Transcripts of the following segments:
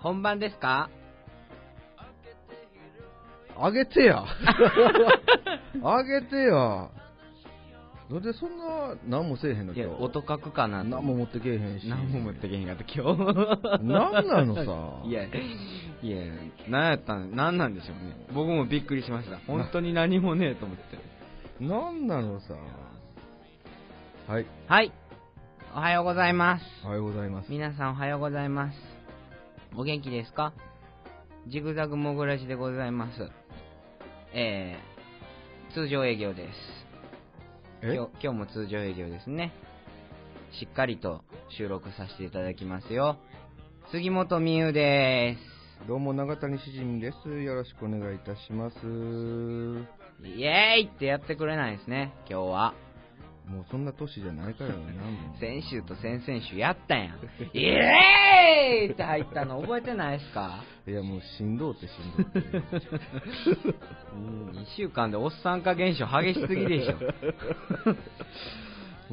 本番ですか？あげてや あげてやなんでそんな何もせえへんのいや、今日音書くかなと何も持ってけえへんし何も持ってけへんかった、今日。何なのさ いや、いや、何やったん、何なんでしょうね。僕もびっくりしました。本当に何もねえと思って。何なのさはいはい。おはようございます。おはようございます皆さんおはようございます。お元気ですか？ジグザグモグラジでございます。えー、通常営業です。え？今日今日も通常営業ですね。しっかりと収録させていただきますよ。杉本美優です。どうも永谷しじみですよろしくお願いいたしますもイエーイってやってくれないですね、今日は。うそんな年じゃないからねな 先週と先々週やったやん。イエーイって入ったの覚えてないですか？いやもうしんどうってしんどうってう。ん、2週間でおっさん化現象激しすぎでしょ。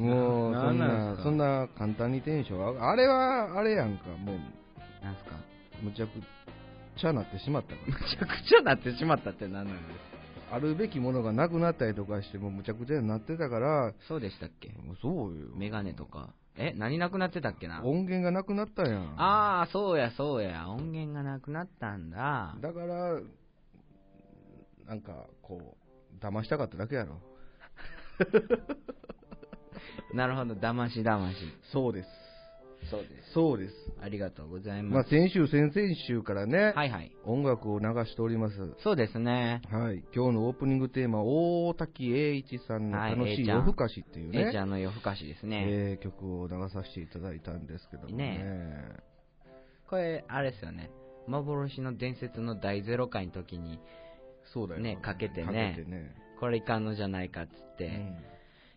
もうそんなそんな簡単にテンション上があれはあれやんか。もうなんすか？むちゃくちゃなってしまったかむちゃくちゃなってしまったって何なんですらあるべきものがなくなったりとかしてもうむちゃくちゃになってたからそうでしたっけ？そうよメガネとか？え、何なくなってたっけな？音源がなくなったやんああ、そうや、そうや。音源がなくなったんだ。だからなんかこう騙したかっただけやろ なるほど、騙し騙し。そうですそうです。そうですありがとうございまあます。先週先々週からね、はいはい。音楽を流しておりますそうですね。はい、今日のオープニングテーマ、大滝栄一さんのはい楽しい夜更かしっていうね、えいちゃんの夜更かしですね。えー曲を流させていただいたんですけどもね、ねこれ、あれですよね。幻の伝説の第ゼロ回の時に、そうだよねかけてねかけてねこれいかんのじゃないかっつっうて、ん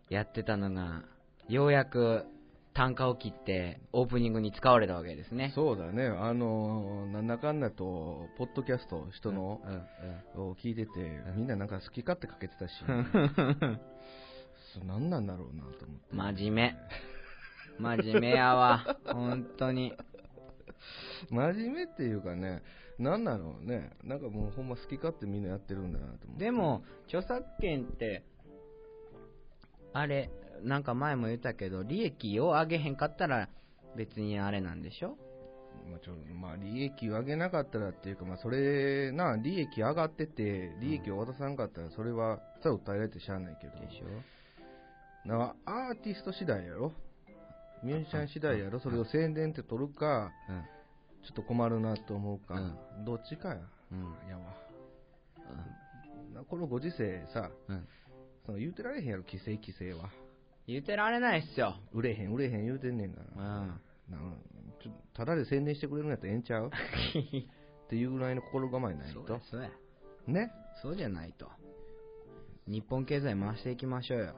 やってたのが、ようやく単価を切って、オープニングに使われたわけですね。そうだね、あのーなんだかんだと、ポッドキャスト、人のうんうんを聞いてて、うんみんななんか好き勝手かけてたし、何なんだろうなと思って。真面目。真面目やわ。本当に。真面目っていうかね、なんだろうね、なんかもうほんま好き勝手みんなやってるんだなと思って。でも、著作権って、あれ、なんか前も言ったけど、利益を上げへんかったら、別にあれなんでしょ？まあ、ちょまあ、利益を上げなかったらっていうか、まあ、それな、利益上がってて、利益を渡さんかったら、それは、さ、訴えられてしゃあないけど、でしょ？なアーティスト次第やろ、ミュージシャン次第やろ、それを宣伝って取るか、うん。ちょっと困るなと思うか、どっちかや、うん。やわ。なこのご時世さ、うん。その言うてられへんやろ、規制、規制は。言うてられないっすよ。売れへん、売れへん言うてんねんから。うん。なんちょただで宣伝してくれるんやったらええんちゃう？っていうぐらいの心構えないとそうや。、そうや。ね？そうじゃないと。日本経済回していきましょうよ。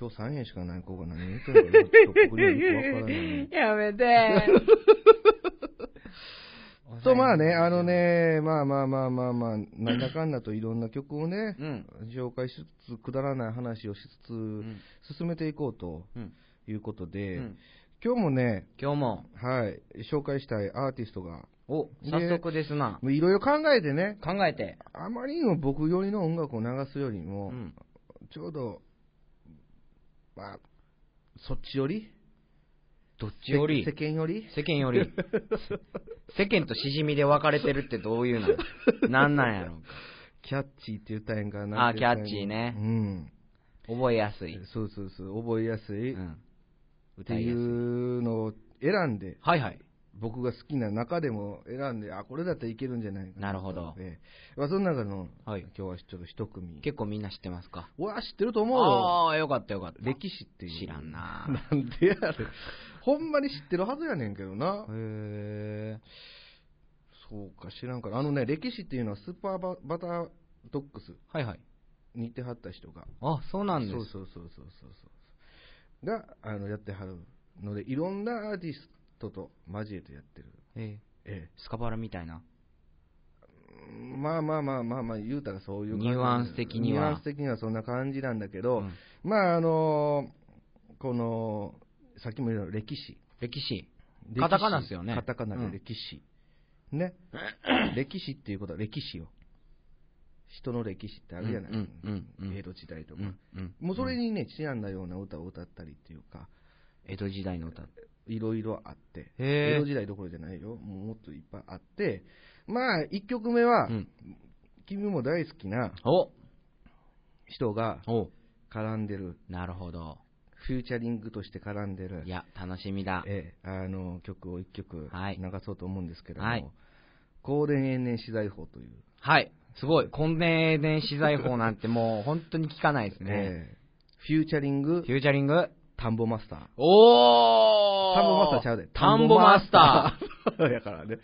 今日3円しかない子が何言ってるのかよくわからない。やめてそう、まあね、あの。ね、まあまあまあまあまあ、なんだかんだといろんな曲をね、うん。紹介しつつ、くだらない話をしつつ、うん。進めていこうとうん。いうことうで、ん今日もね、今日も、はい、紹介したいアーティストが、お、で早速ですな。いろいろ考えてね、考えて。あまりにも僕寄りの音楽を流すよりうも、ん。ちょうど、まあ、そっちよりどっちより？世間より？世間より。世間としじみで分かれてるってどういうの？なんなんやろキャッチーって言ったらええんかなあキャッチーねうん。覚えやすい。そうそうそう、覚えやすい、っうん。てい。うのを選んで、はいはい。僕が好きな中でも選んで、あ、これだったらいけるんじゃないかなるほどええまあ、その中の、はい今日はちょっと一組。結構みんな知ってますか？うわ、知ってると思うよ。ああ、よかったよかった。歴史っていう。知らんな なんでやる。ほんまに知ってるはずやねんけどな。へそうか、知らんから。あのね、歴史っていうのはスーパーババタードッグス。はいはい。似てはった人が。あ、そうなんです。そうそうそうそうそうそう。が、あの、やってはるので、いろんなアーティストと交えてやってる。ええースカパラみたいな。え。まあまあまあまあまあ、言うたらそういう感じニュアンス的にはニュアンス的にはそんな感じなんだけど、うんまああのこの、さっきも言った歴史。歴史。歴史カタカナっすよねカタカナで歴史。ね。歴史っていうことは歴史よ。人の歴史ってあるじゃない、うんうんうんうん江戸時代とか。うんうんもうそれにね、ちなんだような歌を歌ったりっていうか、江戸時代の歌。いろいろあって、江戸時代どころじゃないよ、もうもっといっぱいあって、まあ、1曲目は、うん。君も大好きなお人がお絡んでる、なるほど。フューチャリングとして絡んでるい、や、楽しみだ。ええあの曲を1曲はい流そうと思うんですけども、はい高電延年資材法という、はい。すごい。根伝電資材法なんてもう本当に聞かないですね。ええフューチャリングフューチャリング。田んぼマスター。おー田んぼマスターちゃうで。田んぼマスター。ー。やからね。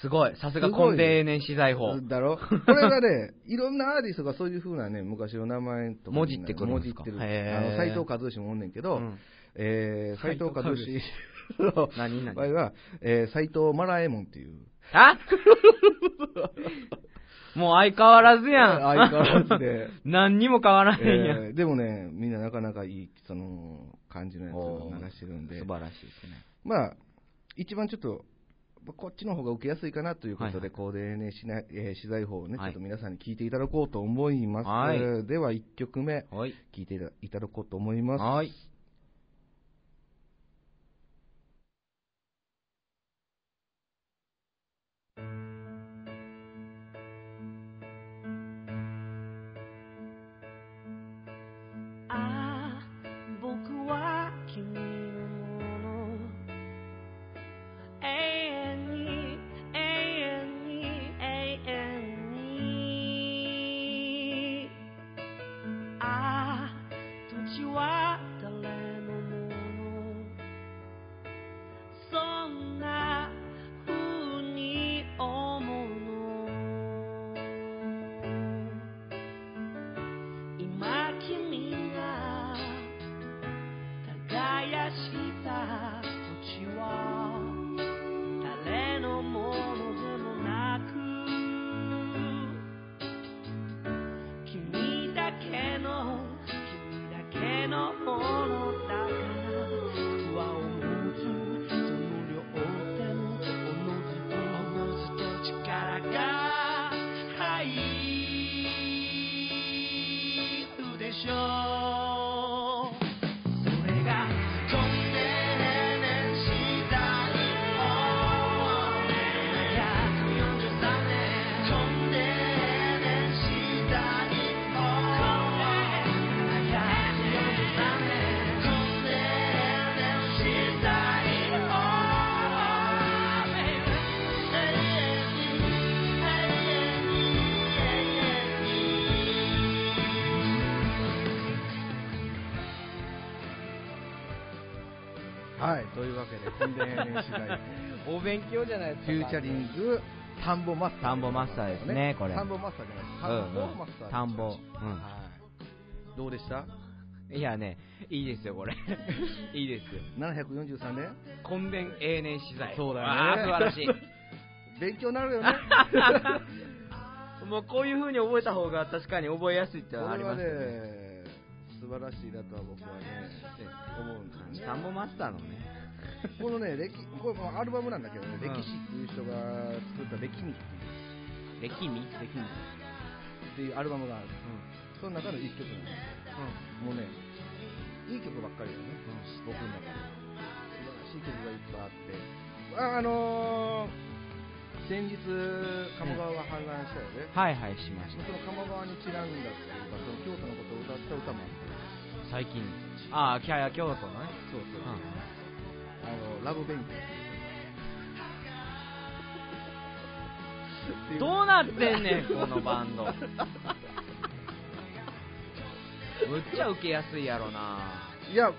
すごい。さすがすごい根伝年資材法。だろ？これがね、いろんなアーティストがそういう風なね、昔の名前とかもじってくるんもですか？じってる。斎藤和義もおんねんけど、うんえー、斎藤和義の場合は、えー、斎藤マラエモンっていう。あ？もう相変わらずやん。相変わらずで。何にも変わらへんやん。えーでもね、みんななかなかいい、その、感じのやつを流してるんで素、晴らしいですね。まあ、一番ちょっと、こっちの方が受けやすいかなということで、はいはいこうでね、しなえー資材法をね、はいちょっと皆さんに聞いていただこうと思います。はいでは、1曲目、はい。聞いていただこうと思います。はい。お勉強じゃないですフューチャリング、田んぼマスター。田んぼマスターですねこれ田んぼマスターじゃないです。田んぼマスター。田んぼ。うはい。どうでした？ん。いやね、いいですよ、これ。いいですよ。?743 年根伝永年資材。そうだよね素晴らしい。勉強になるよね。もうこういう風に覚えた方が確かに覚えやすいってのはありますよね。ね、素晴らしいなとは僕はね、思うんですよね。田んぼマスターのね。このね、歴これもアルバムなんだけどね、うん歴史っていう人が作った歴史っていう歴味歴史っていうアルバムがある。その中の一曲なんです。もうね、いい曲ばっかりだよね、僕の中で。素晴らしい曲がいっぱいあって。あ、あのー、先日、鴨川が氾濫したよね。はいはい、しました。その鴨川にちなんだっていうか、その京都のことを歌った歌もあって。最近。ああ、キャヤ京都のね。そうそう。うんあの、ラブベンチ。どうなってんねん、このバンド。むっちゃ受けやすいやろな。いや、す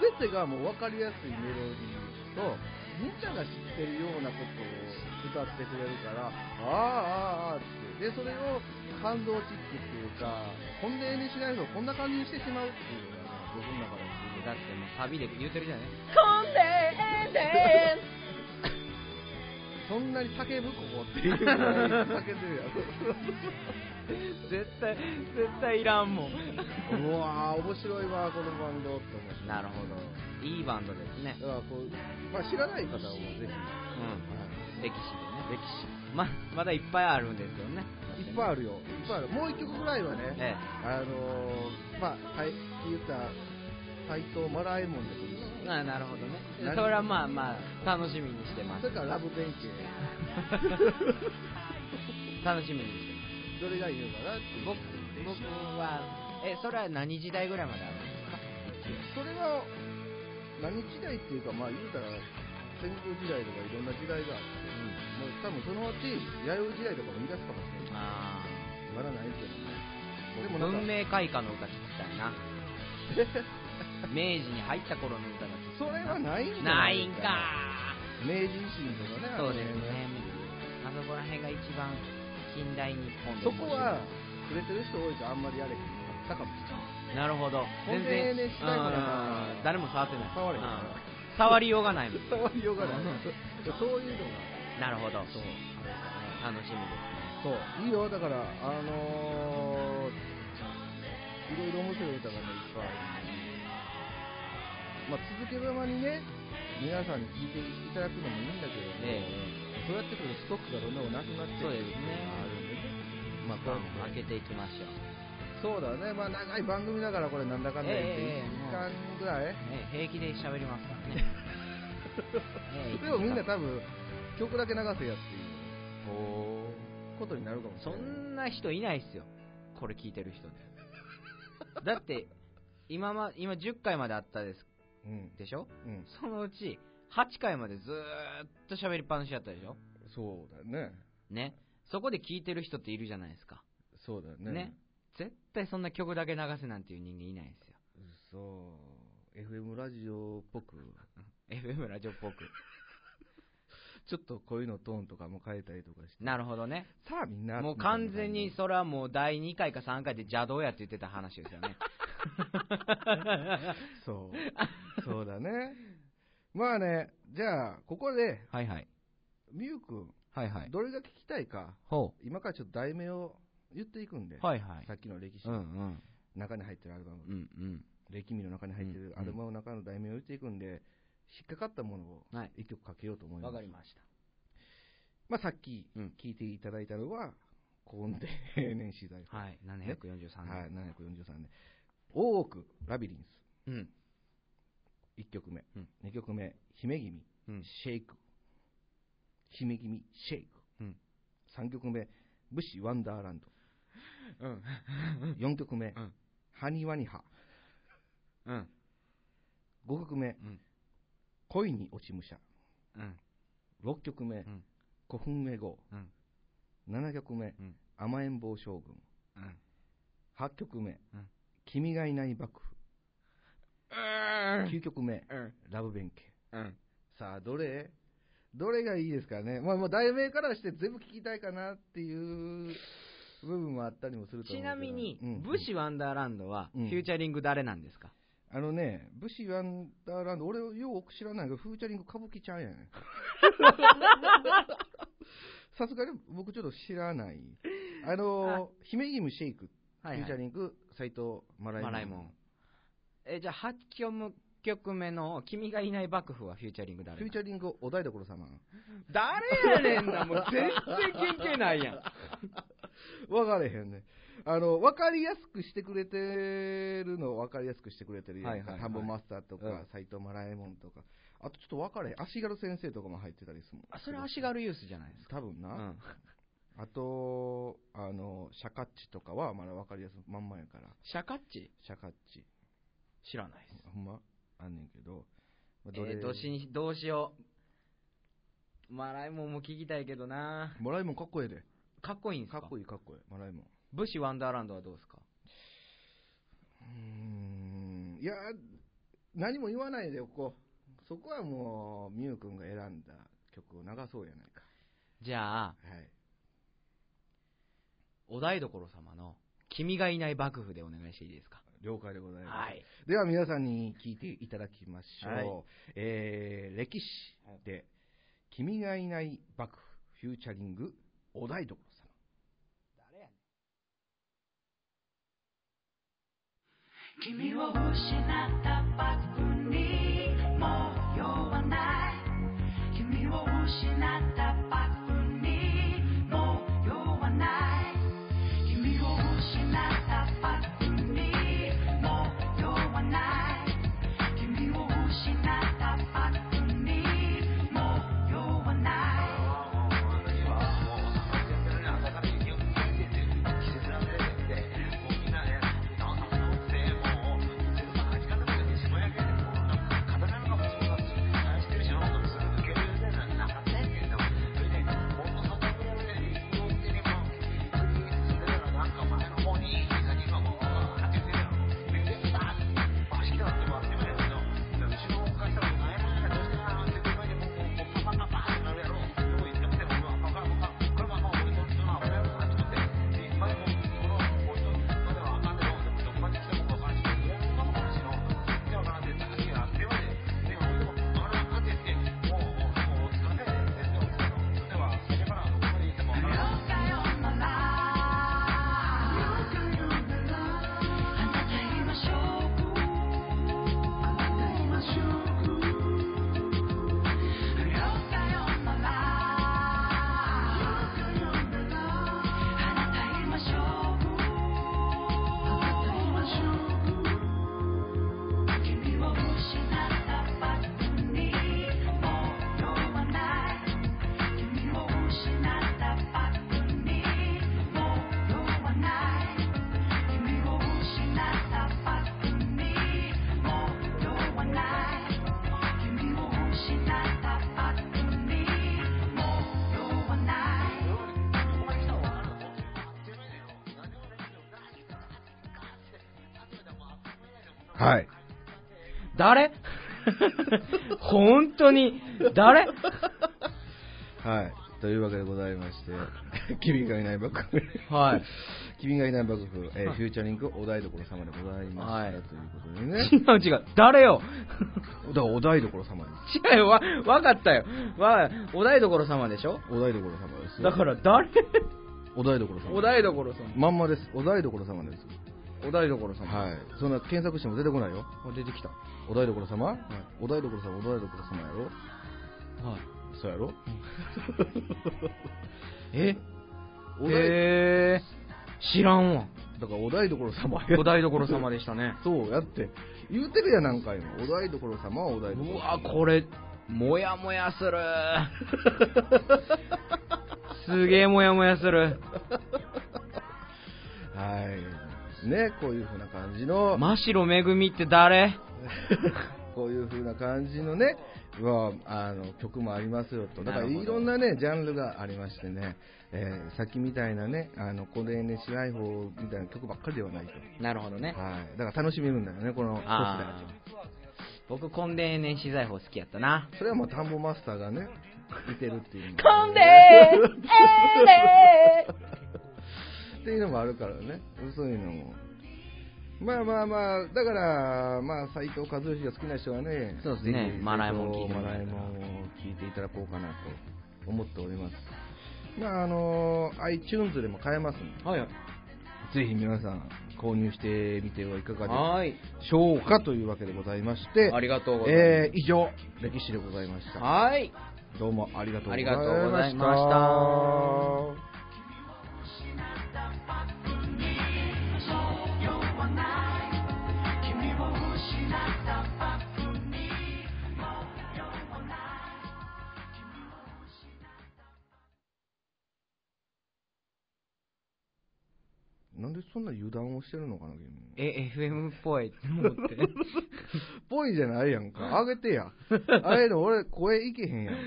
べてがもう分かりやすいメロディーと、みんなが知ってるようなことを歌ってくれるから、ああ、ああ、ああって。で、それを感動チックっていうか、こんな絵にしないとこんな感じにしてしまうっていうのが、僕の中ですだってもうサビで言うてるじゃない？こんでそんなに叫ぶここっていうぐらい叫んでるや絶対絶対いらんもん。ろ。うわー、面白いわ、このバンドって思って。なるほど。いいバンドですね。だからこう、まあ、知らない方はもうぜひ、うん。はい。歴史でね。歴史。ままだいっぱいあるんですよね。いっぱいあるよ。いっぱいある。もう一曲ぐらいはね、え。あのー、まあ、はい、言った、斎藤マラエモンでもいいし、えあなるほどねそ何れはまあまあ楽しみにしてますそれからラブ弁慶、楽しみにしてどれがいいのかなって僕僕はえそれは何時代ぐらいまであるんですかそれは、何時代っていうか、まあ言うたら、戦国時代とかいろんな時代があって、もう多分そのうち、弥生時代とかも言い出すかもしれない。あまだないけどね。あでも文明開化の歌聞きたいな明治に入った頃の歌が聞きたそれはないんないんか。明治維新とかね、そうですね。あそこら辺が一番近代日本でそこは、触れてる人多いからあんまりやれへんかったかもしれない。なるほど。ほんでねしないから。うん誰も触ってない。触れへんうん。触りようがない触りようがない。そういうのが、なるほど。そう、楽しみですね。そう、いいよ、だから、あのー、いろいろ面白い歌がね、いっぱいあるまあ、続けざまにね、皆さんに聴いていただくのもいいんだけれども、えそうやってくるとストックがどんどんなくなってそうくるですねのがあるんでね。まあ、こうやって開けていきましょう。そうだね、まあ、長い番組だから、これ、なんだかんだ言って、ええ1時間ぐらい、ね平気で喋りますからね。ええでもみんな多分、曲だけ流せやっていうことになるかもしれそない。んな人いないっすよ。これ聞いてる人で。だって今ま今10回まであったですうん、でしょ？うん、そのうち8回までずーっと喋りっぱなしだったでしょ？そうだよね。ね。そこで聞いてる人っているじゃないですか。そうだよね。ね。絶対そんな曲だけ流せなんていう人間いないですよ。そう、FM ラジオっぽく、FM ラジオっぽくちょっと声のトーンとかも変えたりとかして。なるほどね。さあみんな。もう完全にそれはもう第2回か3回で邪道やって言ってた話ですよね。そう。そうだね。まあね、じゃあ、ここで、はいはい。みゆくん、はいはい。どれが聞きたいか、ほ今からちょっと題名を言っていくんで、うはいはい。さっきの歴史。うんうのん。中に入ってるアルバム、うんうん。歴史の中に入ってるアルバムの中の題名を言っていくんで、引っかかったものをはい。一曲かけようと思います。わかりました。まあ、さっきうん。聞いていただいたのは、コンテ平年資材。はい。743年。はい、743年。大奥ラビリンス。うん。1曲目。うん。2曲目、姫君、うん。シェイク。姫君、シェイク。うん。3曲目、武士ワンダーランド。うん。4曲目、うん。ハニワニハ。うん。5曲目、うん恋に落ち武者。うん。6曲目、ん。古墳目号。うん。7曲目、うん。甘えん坊将軍。うん。8曲目、うん。君がいない幕府。9曲目、うん。ラブ弁慶。うん。さあ、どれ？どれがいいですかね。まあ、もう題名からして全部聞きたいかなっていう部分もあったりもすると思うけど。ちなみにうん。武士ワンダーランドはフうん。ューチャリング誰なんですか？あのね、武士ワンダーランド、俺よく知らないけど、フーチャリング歌舞伎ちゃんやね。さすがに僕ちょっと知らない。あの、姫君シェイク、フューチャリング、斎藤マライモン。マライモンえじゃあ8曲曲目の「君がいない幕府」はフューチャリング誰フューチャリング、お台所様。誰やねんなもう全然関係ないやん 分かれへんね。あの、分かりやすくしてくれてるのを分かりやすくしてくれてるやんか。田んぼマスターとかうん、斎、藤マラエモンとか。あとちょっと分かれへん。足軽先生とかも入ってたりするもん。あそれ足軽ユースじゃないですか多分な。うんあと、あの、シャカッチとかはまだ分かりやすいまんまやから。シャカッチ？シャカッチ。知らないですほんま？あんねんけど。まあえー、どうしどうしようマライモンも聞きたいけどなマラエモンかっこええで。かっこいいんですか？かっこいいかっこいい。マラエモン。武士ワンダーランドはどうですか？うーん。いや、何も言わないでおこう。そこはもう、みゆくんが選んだ曲を流そうやないか。じゃあ、はい。お台所様の、君がいない幕府でお願いしていいですか？了解でございます。はい。では皆さんに聞いていただきましょう。はいえー、歴史で、君がいない幕府、フューチャリング、お台所様。誰やねん。君を失った幕府にもう用はない。君を失った誰？本当に、誰？はい。というわけでございまして、君がいない幕府。はい。君がいない幕府、えーはいフューチャリングお台所様でございました、はいということでね。違う違う。誰よ？だからお台所様です。違うよ。わ、わかったよ。わ、お台所様でしょ？お台所様ですよ。だから誰？お台所様。お台所様。まんまです。お台所様です。お台所様。はい。そんな検索しても出てこないよ。あ出てきた。お台所様、お台所様、お台所様やろ？はい。そうやろ？え？お台、へえ知らんわ。だからお台所様やお台所様でしたね。そうやって。言うてるや何回も。お台所様はお台所様。うわ、これ、もやもやする。すげえもやもやする。はい。ね、こういう風な感じの、真白めぐみって誰？こういう風な感じのね、はあの曲もありますよと。だからいろんなね、ジャンルがありましてね、えーさっきみたいなね、あの、コネネ支配法みたいな曲ばっかりではないと。なるほどね。はい。だから楽しめるんだよね、このコスあー僕、コンデー年資材法好きやったな。それはもう田んぼマスターがね、見てるっていうのもコンデーえーっていうのもあるからね、そういうのも。まあまあまあ、だから、まあ、斎藤和義が好きな人はね、そうですねマライモン聞いてえたらライモンを聞いていただこうかなと思っております。まあ、あの、iTunes でも買えますんで、はいはい。ぜひ皆さん購入してみてはいかがではい。しょうかというわけでございまして、ありがとうございます。えー以上、歴史でございました。はい。どうもありがとうございました。ありがとうございましたなんでそんな油断をしてるのかな、君。え、FM っぽいって思って。ぽいじゃないやんか。あげてや。あれの俺、声いけへんやんか。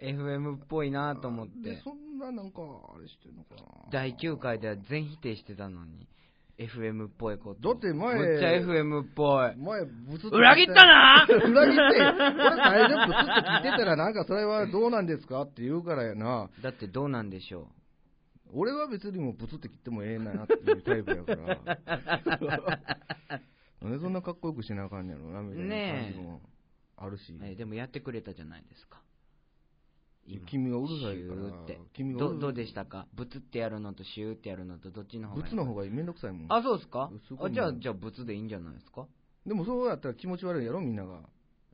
FM っぽいなと思っでて。そんななんか、あれしてんのかな。第9回では全否定してたのに。FM っぽいこと。だって前むっちゃ FM っぽい。前、ブツッと裏切ったな 裏切って、これ大丈夫、ブツッと聞いてたら、なんかそれはどうなんですかって言うからやな。だってどうなんでしょ俺は別にもうブツって切ってもええなっていうタイプやから。なんでそんなかっこよくしなあかんねやろな、みたいな感じもあるし。う。えでもやってくれたじゃないですか。今君がうるさいからって。君がどどうでしたか？ブツってやるのとシューってやるのとどっちの方がいいブツの方がめんどくさいもん。あ、そうですか？あじゃあ、じゃあ、ブツでいいんじゃないですか？でもそうやったら気持ち悪いやろ、みんなが。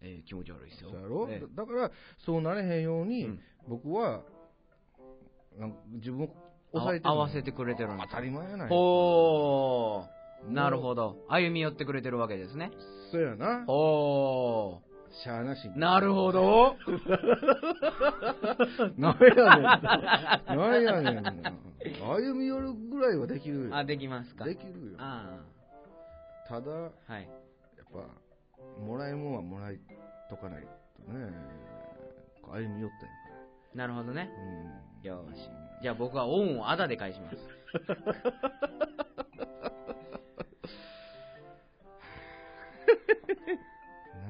えー気持ち悪いですよ。そうやろ、えだから、そうなれへんように、うん僕は、なんか自分をえ抑えて合わせてくれてるんです当たり前やないなるほど。歩み寄ってくれてるわけですね。そうやな。ほしゃあなし。なるほど。なんやねん。なんやねんな。歩み寄るぐらいはできるよ。あ、できますかできるよ。あただ、やっあ、はい。ぱ、もらえるもんはもらいとかないとね。歩み寄ったんやかなるほどね。ら。うん。よし。じゃあ僕は恩をあだで返します。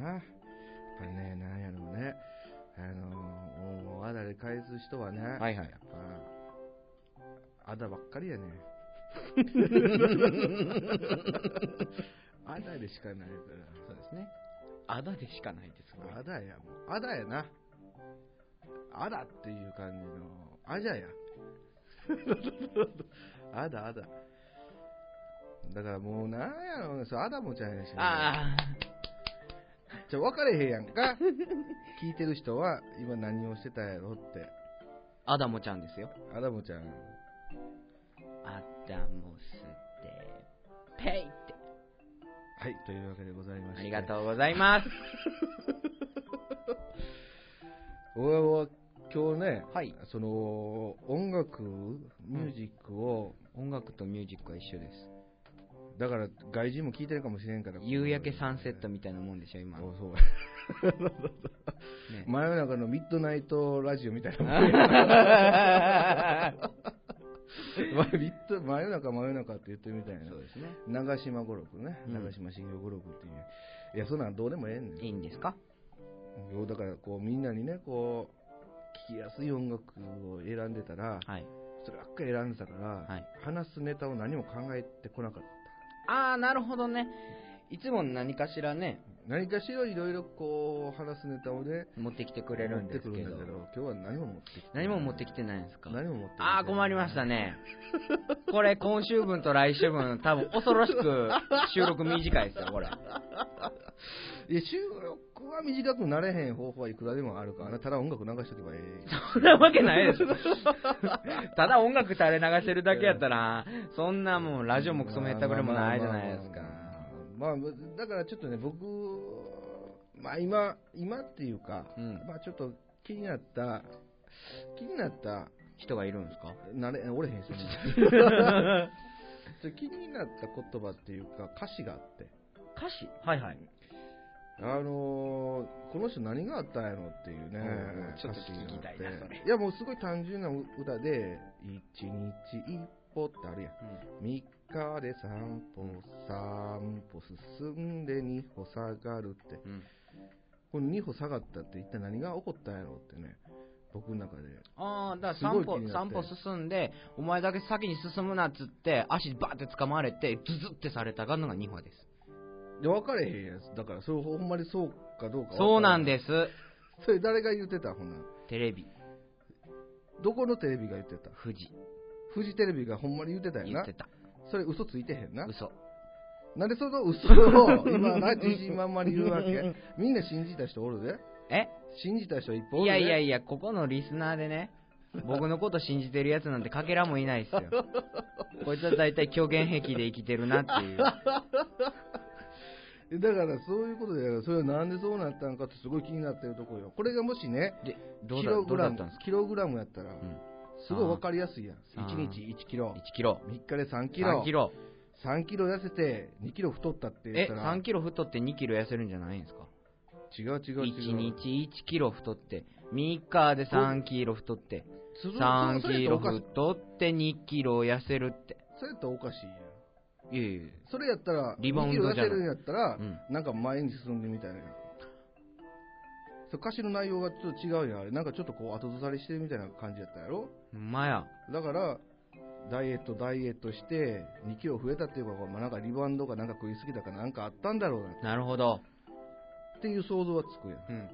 なやっぱりね、なんやろうね。あの、恩をあだで返す人はね、はいはいやっぱ、あだばっかりやね。あだでしかないかそうですね。あだでしかないですら。あだや、もう。あだやな。あだっていう感じの、あじゃや。あだあだ。だからもうなんやろうね、そうあだもちゃうやし、あじゃ分かれへんやんか。聞いてる人は今何をしてたやろって。あ、アダモちゃんですよ。あだもちゃん。アダモスで、ペイって。はい、というわけでございまして。ありがとうございます。俺は今日ね、はい。その音楽、ミュージックを、音楽とミュージックは一緒です。だから外人も聞いてるかもしれんから。夕焼けサンセットみたいなもんでしょ、今。おそうね真夜中のミッドナイトラジオみたいなもんや。前 ミッド真夜中真夜中って言ってるみたいなそう。ですね。長島語録ね、うん長島茂雄語録っていう、いやそんなんどうでもええねんいいんですか？ようだからこうみんなにねこう聴きやすい音楽を選んでたらはい。そればっかり選んでたから、はい話すネタを何も考えてこなかったあー、なるほどね。いつも何かしらね、何かしらいろいろこう話すネタをね持ってきてくれるんですけどけ。ど今日は何も持ってきて何も持ってきてないんですか？何も持ってきてあー、困りましたね。これ、今週分と来週分、多分恐ろしく収録短いですよ、これ。いや収録は短くなれへん方法はいくらでもあるからねただ音楽流しとけばええ。そんなわけないでしょ。ただ音楽垂れ流してるだけやったら、そんなもうラジオもクソもへったくれもないじゃないですか。まあだからちょっとね、僕、まあ今、今っていうか、うん。まあちょっと気になった、気になった、人がいるんですか？なれ、おれへんし、気になった言葉っていうか、歌詞があって、歌詞？はいはい。あのーこの人何があったんやろっていうねうんうん、ちょっと聞きたいなそれいやもうすごい単純な歌で、一日一歩ってあるやん。3日で3歩、3歩進んで2歩下がるって。うん。この2歩下がったって一体何が起こったんやろってね、僕の中で。ああ、だすから3歩、歩進んで、お前だけ先に進むなっつって、足バーって掴まれて、ズズってされたがのが2歩です。で、分かれへんやつ。だから、それほんまにそうかどうか。そうなんす。です。それ誰が言ってたほんならテレビ、どこのテレビが言ってた？富士、フジテレビがほんまに言ってたよな言って。た。それ嘘ついてへんな。嘘。なんでその嘘を今な自信満々に言うわけ？みんな信じた人おるでえ？信じた人いっぱいおいるでやいやいや、ここのリスナーでね、僕のこと信じてるやつなんてかけらもいないですよ。こいつは大体虚言癖で生きてるなっていう。だからそういうことで、それはなんでそうなったのかってすごい気になってるところよ。これがもしね、キログラムキログラムやったら、うん。すごいわかりやすいやん。あー1日1キロ。1キロ。3日で3キロ。3キロ。3キロ痩せて2キロ太ったって言え、ったら。3キロ太って2キロ痩せるんじゃないんですか？違う違う違う。1日1キロ太って、3日で3キロ太って、そそ3それキロ太って2キロ痩せるって。それやったらおかしいやん。いえいえ。それやったら、リバウンドじゃない2キロ痩せるんやったら、うんなんか前に進んでみたいな。そう歌詞の内容がちょっと違うやん、あれ。なんかちょっとこう後ずさりしてるみたいな感じやったやろ？ほんまや。だから、ダイエット、ダイエットして、2キロ増えたっていうか、まあ、なんかリバウンドかなんか食いすぎたかなんかあったんだろうななるほど。っていう想像はつくやん。うん。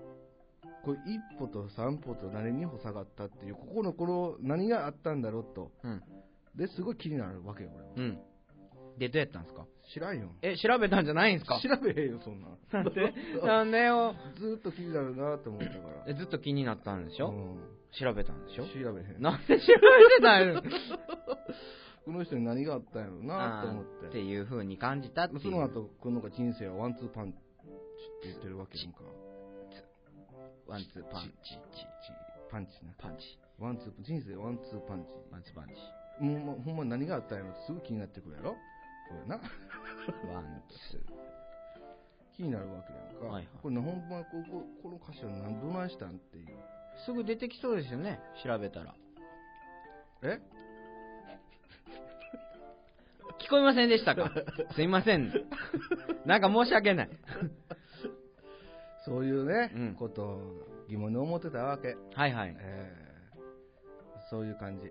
これ一歩と三歩と何二歩下がったっていう、ここのこの何があったんだろうと。うん。で、すごい気になるわけよ、俺は。うん。で、どうやったんですか？知らんよ。え、調べたんじゃないんですか？調べへんよ、そんなん。なんで？なんでよ。ずーっと気になるなと思ったから。えずっと気になったんでしょ、うん調べたんでしょ？調べへん。なんで調べてないの？この人に何があったんやろうなと思っ。あーってていう風に感じたっていう。その後、この子が人生はワンツーパンチって言ってるわけやんか。ワンツーパンチ、チパンチな。パンチ、ワンツー、人生ワンツーパンチ。ワンツーパンチ、もうもうほんま何があったんやろってすぐ気になってくるやろ？これな。ワンツー。気になるわけやんか。はいはいこれな、ほんまこここの歌詞は何どないしたんっていう。すぐ出てきそうですよね、調べたら。え？聞こえませんでしたか？すいません。なんか申し訳ない。そういうね、うんことを疑問に思ってたわけ。はいはい。えーそういう感じ。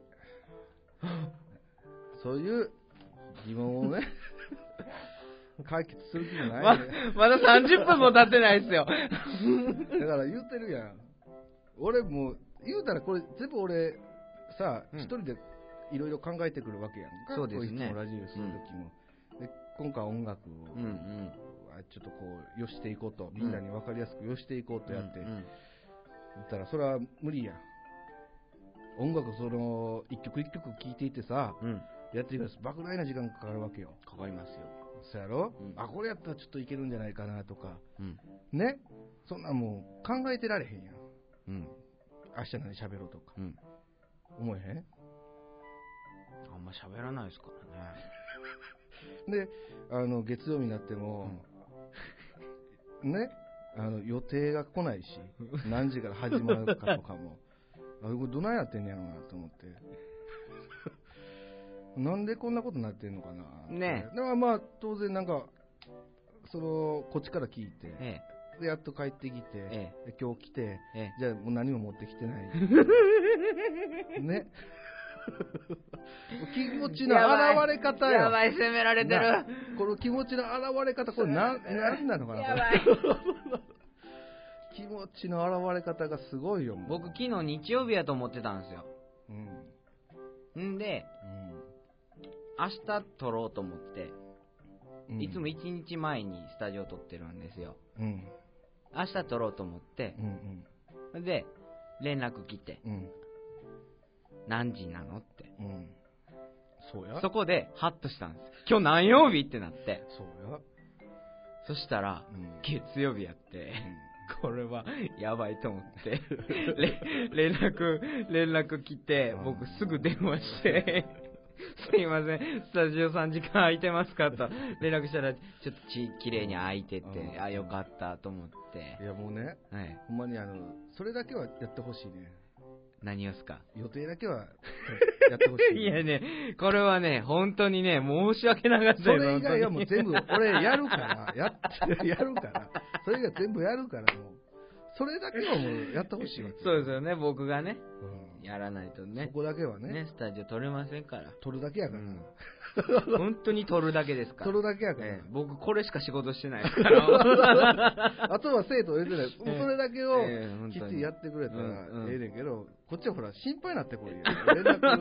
そういう疑問をね、解決する気もまないね。まだ30分も経ってないですよ。だから言ってるやん。俺もう、言うたらこれ全部俺、さ、うん一人でいろいろ考えてくるわけやんか。そうですねラジオする時も。で、今回音楽を、うんうん。ちょっとこう、よしていこうと、みんなに分かりやすくよしていこうとやって、うんうん言ったらそれは無理やん。音楽その、一曲一曲聴いていってさ、うん。やっていくと莫大な時間かかるわけよ。かかりますよ。そうやろ、うんあ、これやったらちょっといけるんじゃないかなとか。うん。ね？そんなんもう考えてられへんやん。うん。明日何喋ろうとか。うん。思えへん？あんま喋らないですからね。で、あの、月曜日になっても、ね、あの、予定が来ないし、何時から始まるかとかも、あ、これどないやってんねやろなと思って。なんでこんなことになってんのかなねだからまあ、当然なんか、その、こっちから聞いて、えで、やっと帰ってきて、えで今日来て、え。えじゃあもう何も持ってきてない。ね。気持ちの表れ方。やばい、責められてる。なこの気持ちの表れ方、これなん、なんなのかなやばい。これ気持ちの表れ方がすごいよ、僕、昨日日曜日やと思ってたんですよ。うん。んで、明日撮ろうと思って、うん。いつも1日前にスタジオ撮ってるんですよ。うん。明日撮ろうと思ってう、ん。で、連絡来て、うん。何時なのって。うん。うん。そ。そこで、ハッとしたんです。今日何曜日ってなって。そうや。そしたら、うん。月曜日やって、これはやばいと思って、れ連絡、連絡来て、僕すぐ電話して、すいません、スタジオ3時間空いてますかと。連絡したら、ちょっとち綺麗に空いてて、うん。あ、よかったと思って。い、や、もうね、はい。ほんまにあの、それだけはやってほしいね。何をすか？予定だけはやってほしい。いやね、これはね、本当にね、申し訳なかったそれ以外はもう全部、俺やるから、やって、やるから、それ以外全部やるから、もう、それだけはもうやってほしいわけ。そうですよね、僕がね、うんやらないとねそ、こだけはね、ね、スタジオ撮れませんから。取るだけやから。うん 本当に撮るだけですから。取るだけやから。ええ僕、これしか仕事してないから。あとは生徒入れてない。もうそれだけをきっちりやってくれたらええねんけど、こっちはほら、心配になってこいよ。連絡や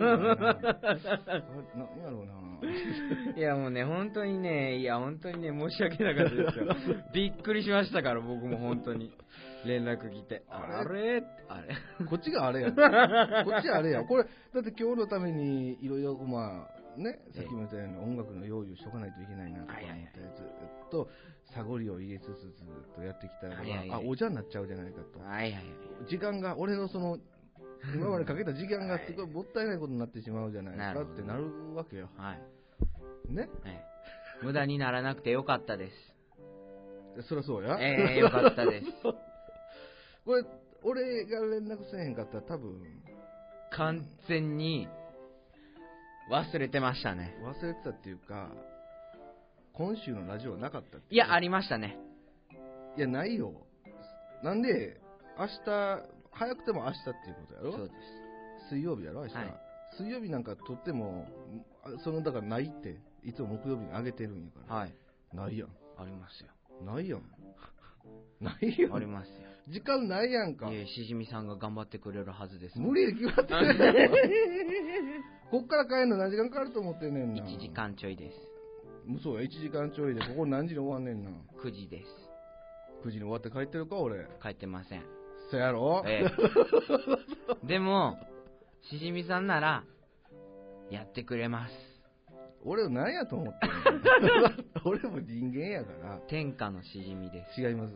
ろうな。いや、もうね、本当にね、いや、本当にね、申し訳なかったですよ。びっくりしましたから、僕も本当に。連絡来て。ああれ？あれこっちがあれや。こっちはあれや。これ、だって今日のためにいろいろ、まあ、ね、さっきも言ったように音楽の用意をしとかないといけないなとか思って、ずっと、サゴリを入れつつずっとやってきたら、あ、おじゃになっちゃうじゃないかと。はいはいはい。時間が、俺のその、今までかけた時間がすごいもったいないことになってしまうじゃないかってなるわけよ。はい。ね？はい無駄にならなくてよかったです。そりゃそうや。ええよかったです。これ、俺が連絡せえへんかったら多分、完全に忘れてましたね。忘れてたっていうか、今週のラジオなかったっていや、ありましたね。いや、ないよ。なんで、明日、早くても明日っていうことやろ？そうです。水曜日やろ、明日。はい水曜日なんかとっても、あその、だからないって、いつも木曜日にあげてるんやから。はい。ないやん。ありますよ。ないやん。ないやん。ありますよ。時間ないやんかい。え、しじみさんが頑張ってくれるはずです。無理で決まってる。こっから帰るの何時間かかると思ってんねんな。1時。間ちょいです。そうや、1時間ちょいで、ここ何時に終わんねんな。9時です。9時に終わって帰ってるか、俺。帰ってません。そやろええ。でも、しじみさんなら、やってくれます。俺を何やと思ってんの 俺も人間やから。天下のしじみです。違います。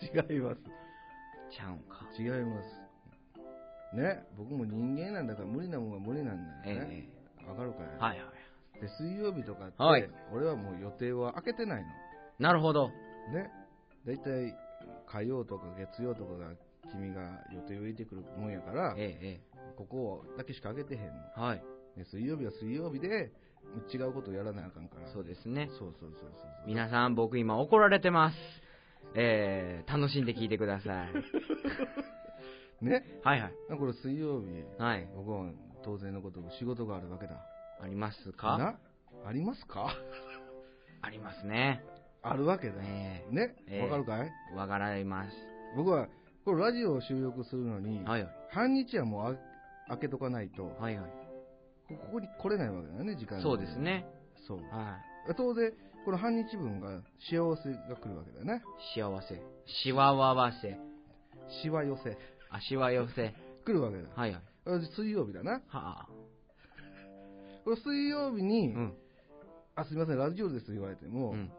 違います。ちゃうんか。違います。ね、僕も人間なんだから無理なもんは無理なんだよね。えわ、かるかい、え。はいはい。で、水曜日とかって、はい俺はもう予定は開けてないなるほど。の。ね。だいたい火曜とか月曜とかが君が予定を入れてくるもんやから、ええ、えここだけしか開けてへんの。え。はい。で水曜日は水曜日で違うことをやらなあかんから。そうですね。そうそうそうそう。皆さん、僕今怒られてます。えー、楽しんで聞いてください。ね？はいはい。これ水曜日、はい。僕は当然のこと仕事があるわけだ。ありますか？な？ありますか？ありますね。あるわけだ。えね？ええわかるかい？えわかられます。僕は、これラジオを収録するのに、はいはい。半日はもうあ開けとかないと、はいはい。こここに来れないわけだよね、時間にそうです。ね。そう。は当然、この半日分が幸せが来るわけだよね。い。幸せ。しわわわせ。しわ寄せ。あしわ寄せ。来るわけだ。はいはい。あ水曜日だな。はあ。これ水曜日に、うん。あ、すみません、ラジオですと言われても、うん。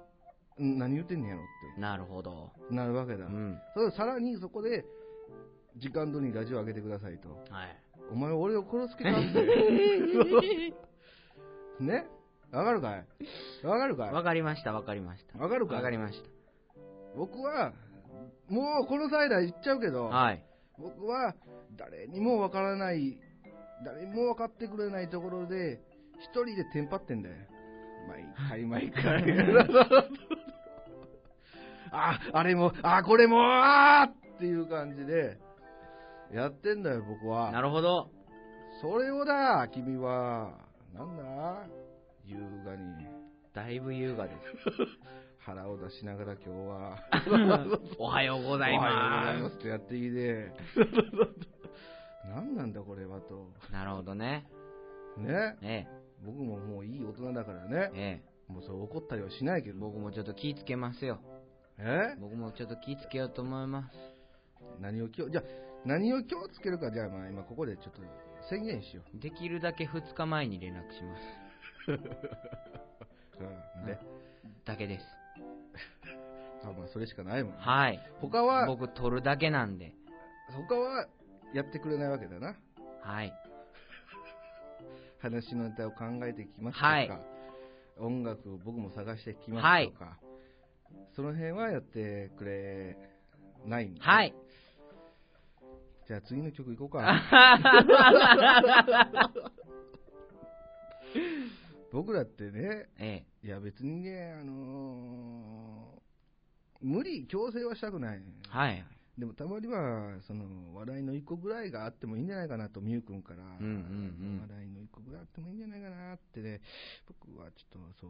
ん何言ってんねやろっなるほど。てなるわけだ。うん。それさらにそこで、時間通りにラジオ上げてくださいと。はい。お前俺を殺す気かって。ね？わかるかい？わかるかい？わかりました、わかりました。わかるかい？わかりまし僕は、もうこの際だ言っちゃうけど、た。はい。僕は誰にもわからない、誰にも分かってくれないところで、一人でテンパってんだよ。毎回毎回。あ、あれも、あ、これも、あーっていう感じで、やってんだよ、僕は。なるほど。それをだ、君は、なんだ？優雅にだいぶ優雅です。腹を出しながら今日は、おはようございおはようございまますってやってきて、何なんだこれはと。す。なるほどね。ね。え僕ももういい大人だからえ。ね。ええ。もうそう怒ったりはしないけど。僕もちょっと気ぃつけますよ。え？僕もちょっと気ぃつけようと思います。何を気を、じゃあ何を気をつけるか、じゃあまあ今ここでちょっと宣言しよできるだけ2日前に連絡します。う。うん、で、だけです。あまあそれしかないもん、ね。はい。他は、僕取るだけなんで。他はやってくれないわけだな。はい。話のネタを考えてきますとか、はい音楽を僕も探してきますとか、その辺はやってくれないんだはい。じゃあ次の曲いこうか。僕らってね、ええ。いや別にね、あのー無理、強制はしたくない。はい。でもたまには、その、笑いの一個ぐらいがあってもいいんじゃないかなと、ミュウ君から、うんうんうん笑いの一個ぐらいあってもいいんじゃないかなってね、僕はちょっとそう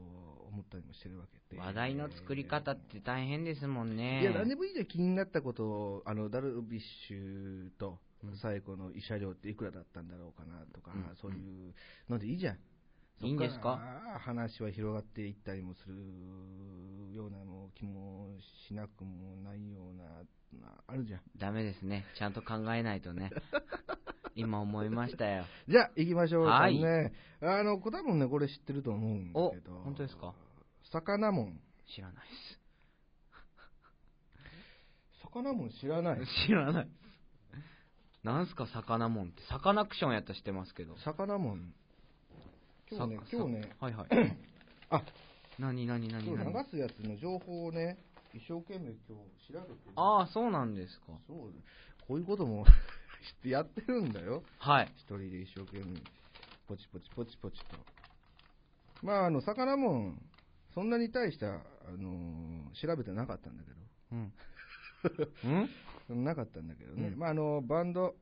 思ったりもしてるわけで。話題の作り方って大変ですもんね。いや、何でもいいじゃん、気になったことを、あの、ダルビッシュとうん最後の慰謝料っていくらだったんだろうかなとか、うんそういうのでいいじゃん。いいんですか？話は広がっていったりもするようなも気もしなくもないような、なあるじゃん。ダメですね。ちゃんと考えないとね。今思いましたよ。じゃあ、行きましょうかはいね。あの、多分ね、これ知ってると思うんだけど。お本当ですか？魚もん。知らないです。魚もん知らない？知らない。なんすか、魚もんって。サカナクションやったら知ってますけど。魚もん。今日ねさ、今日ね、はいはい。あ、なになになに今なに日流すやつの情報をね、一生懸命今日調べてるああ、そうなんですか。そうこういうことも やってるんだよ。はい。一人で一生懸命、ポチポチポチポチと。まあ、あの、魚もん、そんなに対しては、あのー調べてなかったんだけうん。うん？ど、なかったんだけどね、うんまあ、あのバンド、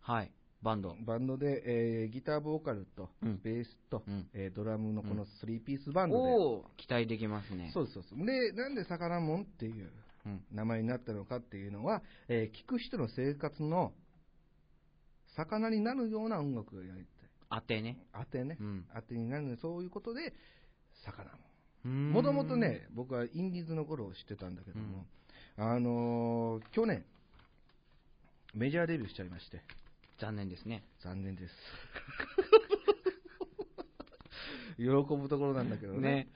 はい。バンド。バンドで、えーギターボーカルと、うんベースと、うんえードラムのこうんの3ピースバンドで、おお期待できますね。そうそうそう。で、なんで魚もんっていううん。名前になったのかっていうのは、えー聞く人の生活の魚になるような音楽をやりたい。当てね。当てね。うん。当てになるそういうことで、魚もん。ももともと、ね、僕はインディーズの頃を知ってたんだけども、あのー去年、メジャーデビューしちゃいまして、残念ですね。残念です。喜ぶところなんだけどね。ね。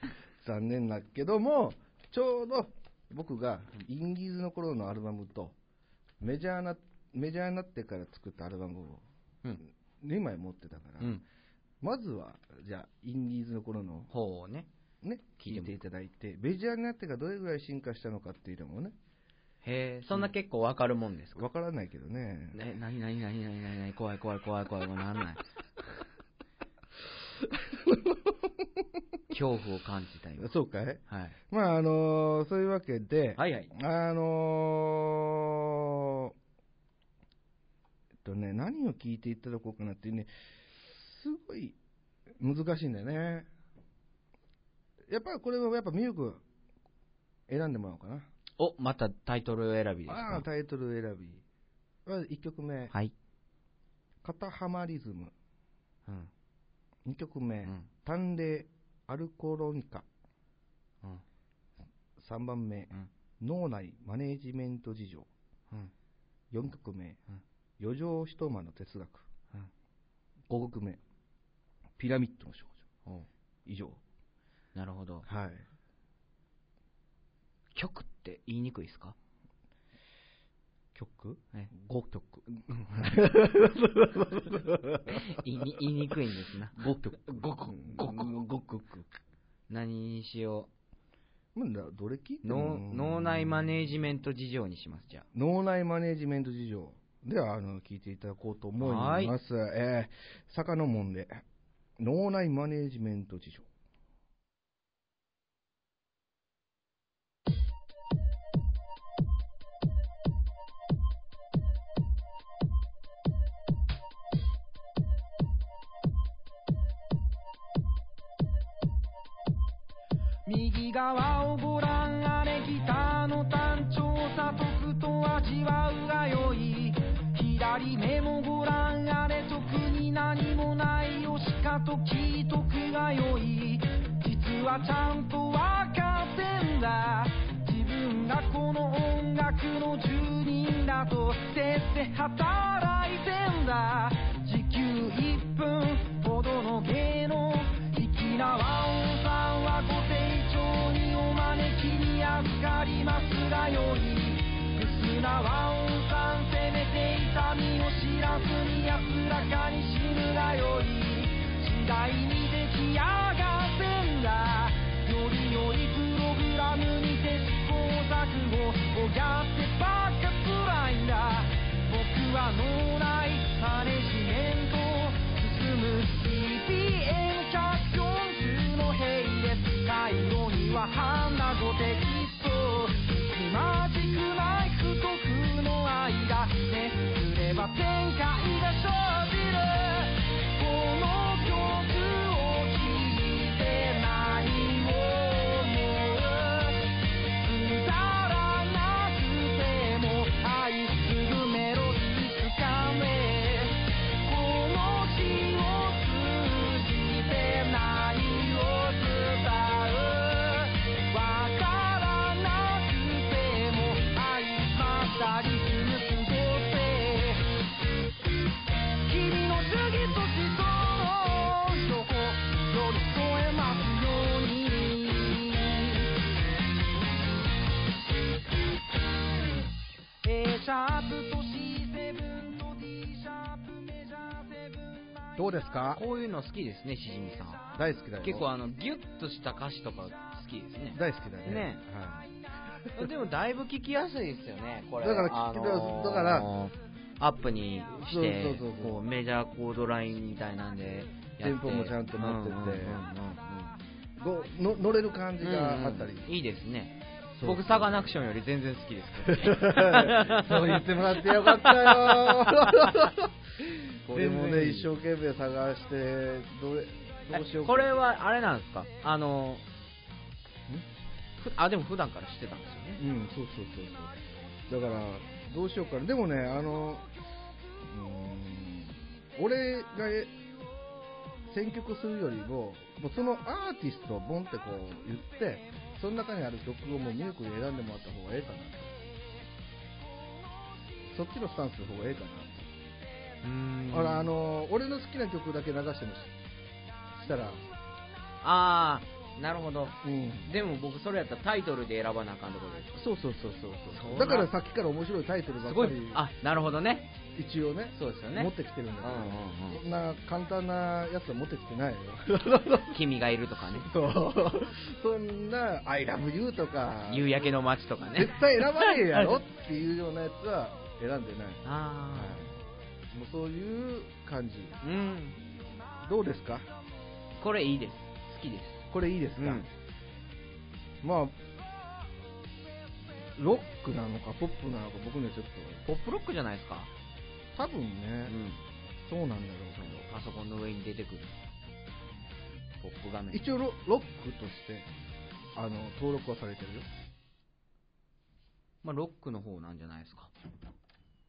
残念だけども、ちょうど僕がインディーズの頃のアルバムと、メジャーな、メジャーになってから作ったアルバムをうん。2枚持ってたから、うん。まずは、じゃあ、インディーズの頃のほうね。ね、聞いていただいて、メジャーになってからどれぐらい進化したのかっていうのもね、へえ、そんな結構わかるもんですか？わからないけどね。ね、なになになになになに？なに怖い怖い怖い怖い、なんない。恐怖を感じたよ。そうかいはい。まあ、あのーそういうわけで、はいはい。あのーえっとね、何を聞いていただこうかなっていうね、すごい難しいんだよね。やっぱりこれはやっぱミルク選んでもらおうかな。お、またタイトル選びですああ、かタイトル選び。まず1曲目、はい。肩ハマリズム。うん。2曲目、うん。淡麗アルコロニカ。うん。3番目、うん。脳内マネージメント事情。うん。4曲目、うん余剰一間の哲学。うん5曲目、ピラミッドの少女。おう以上。なるほど。はい。曲って言いにくいですか？曲？え ?5 曲。言いに言いにくいんですな。5曲。5曲5曲。何にしよまあ、どれ聞いうて脳も脳内マネージメント事情にします、じゃ脳内マネージメント事情。では、あの、聞いていただこうと思います。えー、坂の門で、脳内マネージメント事情。側をご覧あれギターの単調さとくと味わうがよい。左目もご覧あれ特に何もないよしかと聞いとくがよい。実はちゃんとわかってんだ。自分がこの音楽の住人だとせっせ働いてんだ。時給1分ほどの芸能。粋な和音さんはご丁重にお招きに預かりますがよいブスな和音さんせめて痛みを知らずに安らかに死ぬがよい次第に出来上がってんだ。より良いプログラムにて試行錯誤をやってばっか辛いんだ。僕は脳内マネジメント進む。CPM 140の並列回路には花子テすどうですか？こういうの好きですね、しじみさん。大好きだよ。結構あの、ギュッとした歌詞とか好きですね。大好きだね。ねはい。でもだいぶ聞きやすいですよね、これ。だから聞きあのーだからアップにしてそうそうそうこうメジャーコードラインみたいなんでテンポもちゃんと持っててうんうんうんうんうんこうの乗れる感じがあったり、うんうんいいですね。僕、サガナクションより全然好きです そう言ってもらってよかったよ これもね一生懸命探してどれどうしようか。これはあれなんですか？あのふあでも普段から知ってたんですよね。うんそうそうそうそう。だからどうしようかな。でもねあのうーん俺がえ選曲するよりももうそのアーティストをボンってこう言ってその中にある曲をもうミルクで選んでもらった方がええかな。そっちのスタンスの方がええかなあの俺の好きな曲だけ流してもししたら。あーなるほど。うん。でも僕それやったらタイトルで選ばなあかんところですそうそうそうそうそそううだからさっきから面白いタイトルばすごい。っかりあなるほどね。一応ね。そうですよね。持ってきてるんだけど、うんうんうん。そんな簡単なやつは持ってきてないよ。君がいるとかねそう。そんな「I love you」とか。夕焼けの街とかね。絶対選ばねえやろっていうようなやつは選んでない、あはい、そういう感じ。あうん。どうですか？これいいです。好きです。これいいですか、うん。まあロックなのかポップなのか僕ねちょっポップロックじゃないですか？と多分うね、ん。そうなんだろうそうけどパソコンの上に出てくる。ポップ画面。一応ロロックとしてあの登録はされてるよ。まあロックの方なんじゃないですか？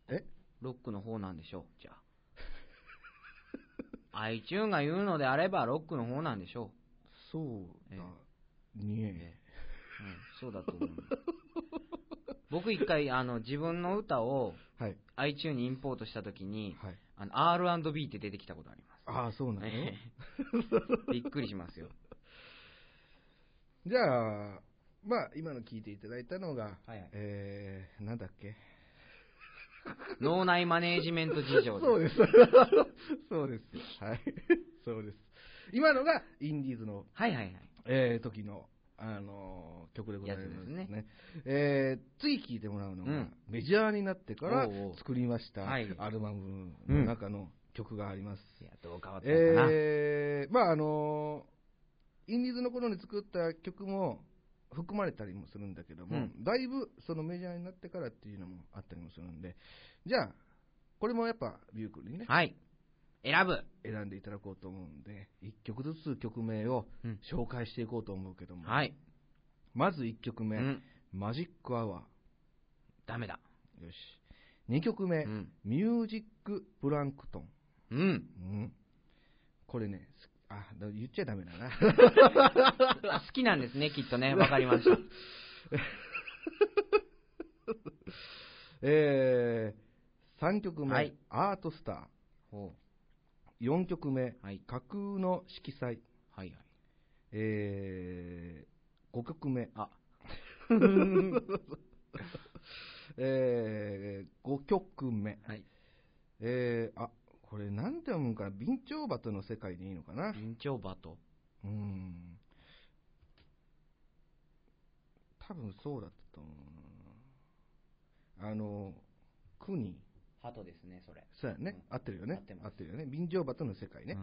え？ロックの方なんでしょう。じゃあ。iTune が言うのであればロックの方なんでしょそうだえにえ。う、うん、そうだと思う僕一回あの自分の歌をはい。iTune にインポートした時にはい。あの R&B って出てきたことあります。ああそうなの、ええ。びっくりしますよ。じゃあまあ今の聞いていただいたのが、はいはい。えー、なんだっけ？脳内マネージメント事情そうですそうですよ。はい。そうです。今のがインディーズの、はいはいはい。えー、時のあのー曲でございますやつですね。えー、次聴いてもらうのが、うん。メジャーになってからおうおう。作りましたはい。アルバムの中の曲があります、いやどう変わったのかな、えー、まああのインディーズの頃に作った曲も含まれたりもするんだけども、うん。だいぶそのメジャーになってからっていうのもあったりもするんで、じゃあ、これもやっぱビュークにね、はい。選ぶ。選んでいただこうと思うんで、1曲ずつ曲名をうん。紹介していこうと思うけども、はい。まず1曲目、うん。マジックアワダメだ。ー。よし。2曲目、うん。ミュージックプランクトン。うん。うん。これね、すあ、だ言っちゃダメだな。あ 好きなんですねきっとねわかりました えー、3曲目、はいアートスター。ほ4曲目、うはい架空の色彩。はいはいえー、5曲目、あ えー、5曲目。はいえー、あ、これなんて読むんかな、ビンチョウバトの世界でいいのかな？ビンチョウバトうん。多分そうだったと思うな。あの、国。ハトですねそれそうやね、うん合ってるよね。合ってまするよね。便乗バトの世界ね。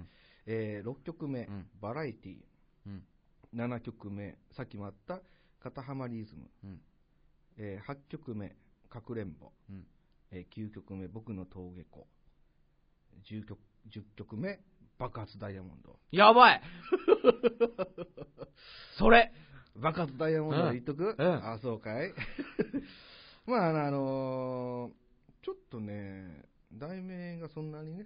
えー、6曲目、うんバラエティうん7曲目、さっきもあった、肩ハマリズム。うんえー、8曲目、かくれんぼ。うんえー、9曲目、僕の峠越。10曲 ,10 曲目、爆発ダイヤモンド。やばい。それ爆発ダイヤモンドで言っとく、うん。あ、そうかい。まあ、あのーちょっとね、題名がそんなにね、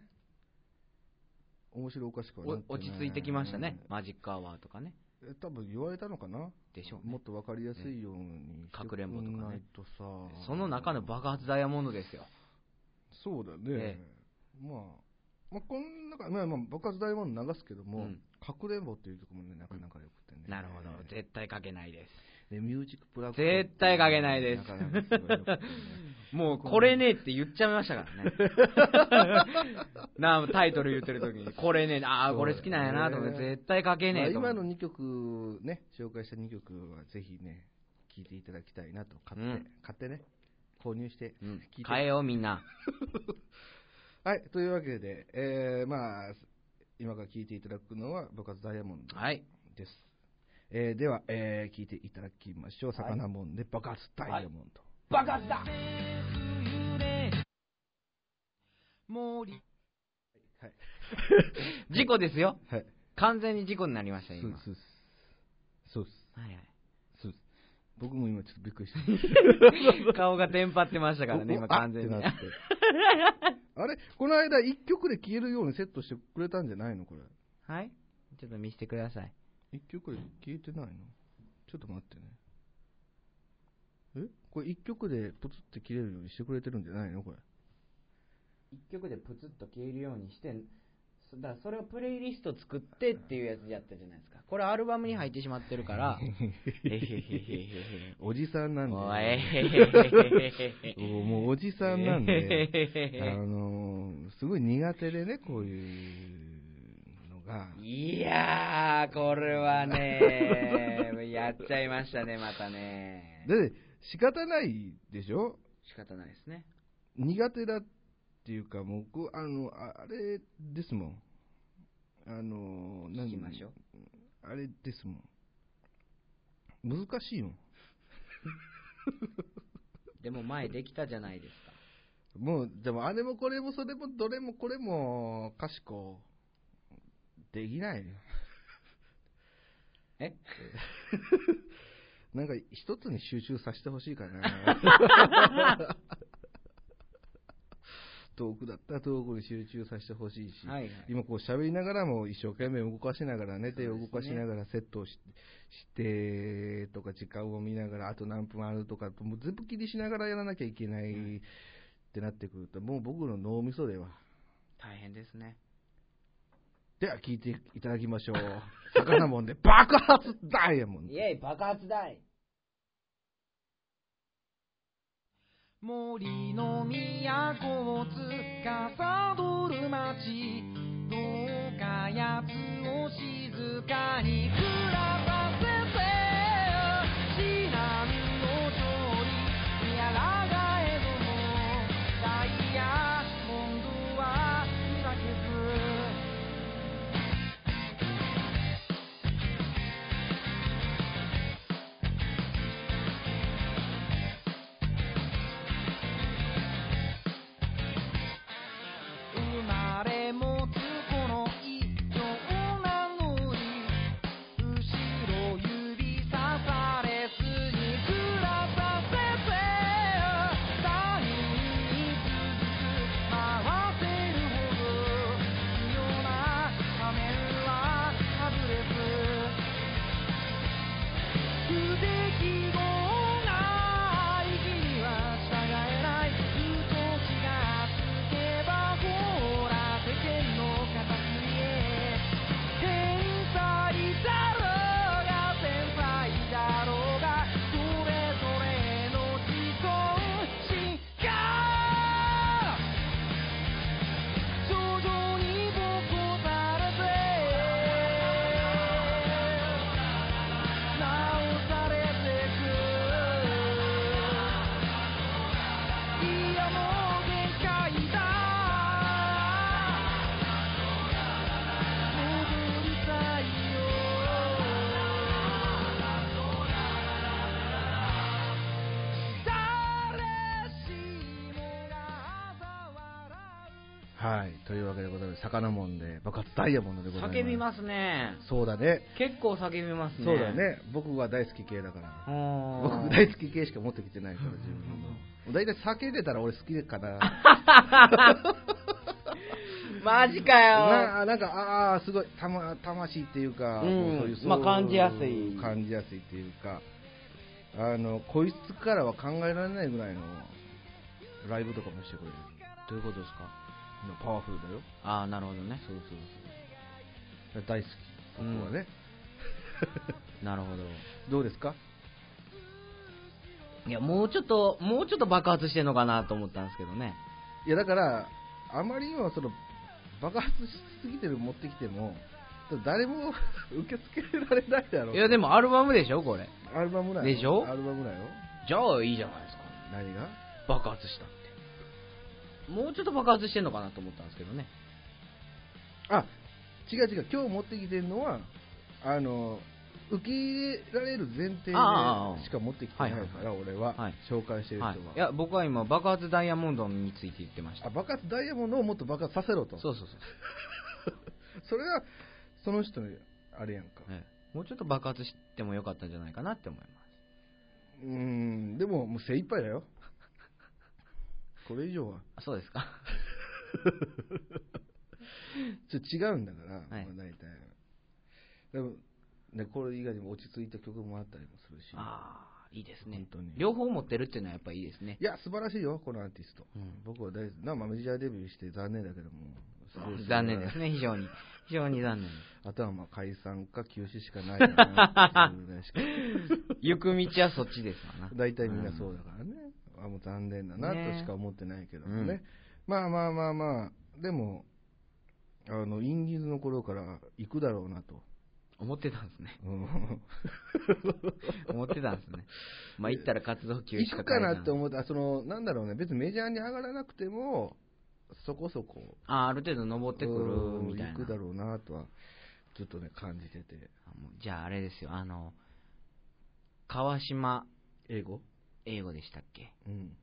面白おかしくはな落ち着いてきましたね。マジックアワーとかね。え多分言われたのかな？でしょうね。もっとわかりやすいようにかくれんぼとかねくないとさ。その中の爆発ダイヤモンドですよ。そうだね、え。まあ、まあ、この中、まあ、まあ、爆発ダイヤモンド流すけども、うん。かくれんぼっていう曲もね、なかなかよくてね。なるほど。絶対かけないです。で、ミュージックプラ絶対かけないです。なかなかすごいよくてね。もうこれねって言っちゃいましたからね。なあタイトル言ってる時にこれねああこれ好きなんやなと思ってそうだね絶対かけねえと。思ってまあ今の2曲ね、紹介した2曲はぜひね、聴いていただきたいなと、買って、うん。買ってね、購入して、うん。聞いて。変えようみんな はい、というわけで、えー、まあ、今から聴いていただくのは、爆発ダイヤモンドはいです。えーでは、えー聞いていただきましょう。はい魚もんで爆発ダイヤモンド。バカだ森はい。事故ですよ。はい。完全に事故になりましたよ、今。そうです。そうです。はいはい。僕も今ちょっとびっくりした。顔がテンパってましたからね、お今完全に。あれ？この間一曲で消えるようにセットしてくれたんじゃないの？これ。はい？ちょっと見せてください。一曲で消えてないの？ちょっと待ってね。え？これ一曲でプツって切れるようにしてくれてるんじゃないの？これ。一曲でプツッと消えるようにして、そだからそれをプレイリスト作ってっていうやつやったじゃないですか。これアルバムに入ってしまってるから、えへへへへおじさんなんで。おいえへへへへおもうおじさんなんで、へ あのーすごい苦手でね、こういうのが。いやー、これはね、やっちゃいましたね、またね。だって仕方ないでしょ？仕方ないですね。苦手だっていうか、もうこう、あの、ああれですもん。あの、聞きましょう。あれですもん。難しいもん。でも前できたじゃないですか。もう、でもあれもこれもそれもどれもこれも、かしこ、できないよ。え？なんか一つに集中させてほしいかな。遠くだったら遠くに集中させてほしいし、はいはい今こう喋りながらも一生懸命動かしながらね、手を動かしながらセットをししてとか時間を見ながら、あと何分あるとか、もう全部気にしながらやらなきゃいけないってなってくると、もう僕の脳みそでは。大変ですね。では聞いていただきましょう。魚もんで爆発ダイヤモンド。イェイ、爆発大森の都をつかさどる町どうかやつを静かに暮らすはい。というわけでございます。魚もんで爆発ダイヤモンドでございます。叫びますね。そうだね。結構叫びますね。そうだ。ね。僕は大好き系だから。僕僕大好き系しか持ってきてないから、自分の。大体叫んでたら俺好きかな。マジかよ。ななんか、ああ、すごい、たま、魂っていうか、うんそういうまあ感じやすい感じやすいっていうか、あの、こいつからは考えられないぐらいのライブとかもしてくれる。どういうことですか？パワフルだよ。ああ、なるほどね。そうそうそう。大好き、僕はね。なるほど。どうですか？いや、もうちょっと、もうちょっと爆発してんのかなと思ったんですけどね。いや、だから、あまりにもその、爆発しすぎてる持ってきても、誰も 受け付けられないだろう。いや、でもアルバムでしょ、これ。アルバムだよ。でしょ？アルバムだよ。じゃあいいじゃないですか。何が？爆発した。もうちょっと爆発してんのかなと思ったんですけどね。あ、違う違う、今日持ってきてるのは、あの、受け入れられる前提でしか持ってきてないから、俺は、はい紹介してる人は。はい、いや僕は今爆発ダイヤモンドについて言ってましたあ爆発ダイヤモンドをもっと爆発させろと。そうそうそう それは、その人の、あれやんか。ええもうちょっと爆発してもよかったんじゃないかなって思いますうーん、でも、もう精一杯だよ。これ以上は。あそうですか ちょっと違うんだから、はいまあ大体。でも、ね、これ以外にも落ち着いた曲もあったりもするし。ああいいですね本当に両方持ってるっていうのはやっぱいいですねいや、素晴らしいよ、このアーティスト。うん僕は大好き。なまあ、メジャーデビューして残念だけども。すごい残念ですね非常に非常に残念 あとはまあ解散か休止しかないかなっていうぐらいしか 行く道はそっちですわな大体みんなそうだからね、あもう残念だなねとしか思ってないけどもね、うんまあまあまあまあ、でも、あのインディーズの頃から行くだろうなと、思ってたんですね。うん。思ってたんですね。まあ行ったら活動休止行くかなってう思って、あそのなんだろうね、別にメジャーに上がらなくても、そこそこあある程度登ってくるみたいなうん行くだろうなとは、ちょっとね、感じてて、じゃああれですよあの川島英語英語でしたっけ？うん。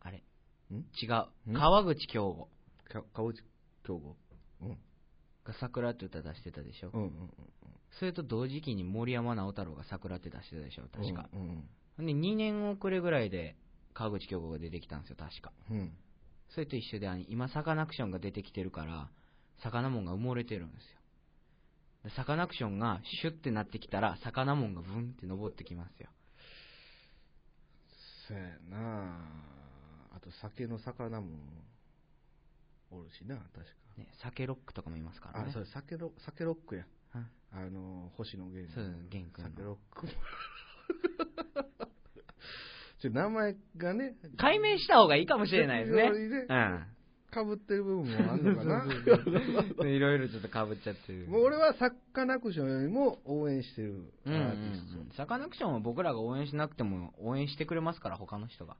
あれ？ん？違う。ん？ん川口京吾。か川内京吾？うん。が桜って歌出してたでしょ、うんうんそれと同時期に森山直太朗が桜って出してたでしょ？うん。確か、うん。で2年遅れぐらいで川口京吾が出てきたんですよ確か。うん。うん。それと一緒であの今サカナクションが出てきてるからサカナモンが埋もれてるんですよ。でサカナクションがシュッてなってきたらサカナモンがブンって登ってきますよそやな。あと酒の魚もおるしな、確か。ね酒ロックとかもいますからね。あ、それ酒ロ酒ロックや。うん。あの、星野源。そう源君の。酒ロックも。ちょ名前がね、解明した方がいいかもしれないですね。うんかぶってる部分もあるのかな？いろいろちょっとかぶっちゃってる。もう俺はサッカナクションよりも応援してるアうんうん。ーティスト。うんサカナクションは僕らが応援しなくても応援してくれますから他の人が。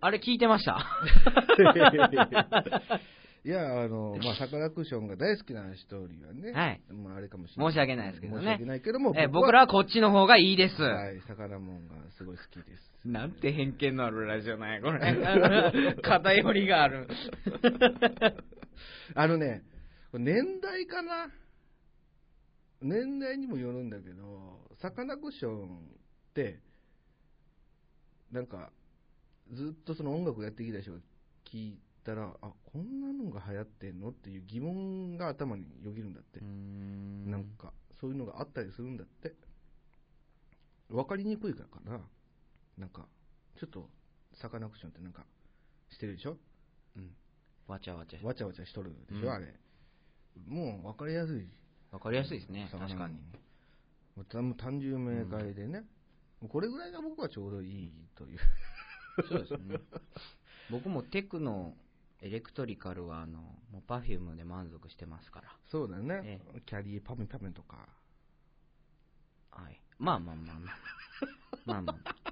あれ聞いてました いや、あの、まあ、サカナクションが大好きな人よりはね、はい。まあ、あれかもしれない。申し訳ないですけどね。申し訳ないけども、え僕らはこっちの方がいいです、はい、魚もんがすごい好きです。なんて偏見のあるラジオなんやこれ。偏りがある。あのね、年代かな？年代にもよるんだけど、サカナクションって、なんか、ずっとその音楽やってきた人が聞いたら、あ、こんなのが流行ってんのっていう疑問が頭によぎるんだって。なんか、そういうのがあったりするんだって。わかりにくいからかな。なんか、ちょっと、サカナクションってなんか、してるでしょ？うんわちゃわちゃわちゃわちゃしとるでしょ、うんあれ。もう分かりやすい。わかりやすいですね確かにもうたもう単純明快でね、もうこれぐらいが僕はちょうどいいという。そうですね僕もテクノエレクトリカルはあのもう Perfume で満足してますからそうだねえ。キャリーパメパメとか。はいまあまあまあまあまあまあ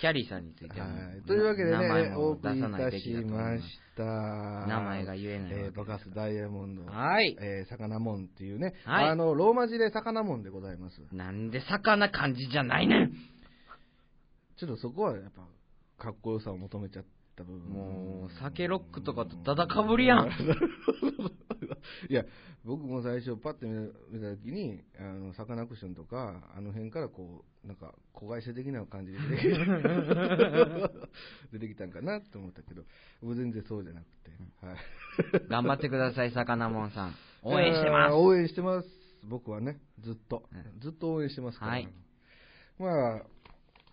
キャリーさんについてはもうはい。というわけで名前ね、もお送りい出さないたべきだとしま思いますした。名前が言えないわけえー、ですバカスダイヤモンド。はいえー、魚もんっていうね。はいあの、ローマ字で魚もんでございます。なんで魚漢字じゃないねんちょっとそこはやっぱ、かっこよさを求めちゃった部分。もう酒ロックとかとだだかぶりやん いや、僕も最初パッて見た見たときに、あの、サカナクションとか、あの辺からこう、なんか、子会社的な感じで出てき出てきたんかなと思ったけど、全然そうじゃなくて、はい。頑張ってください魚もんさん 応援してます応援してます。僕はね、ずっとう。ずっと応援してますから。はいまあ、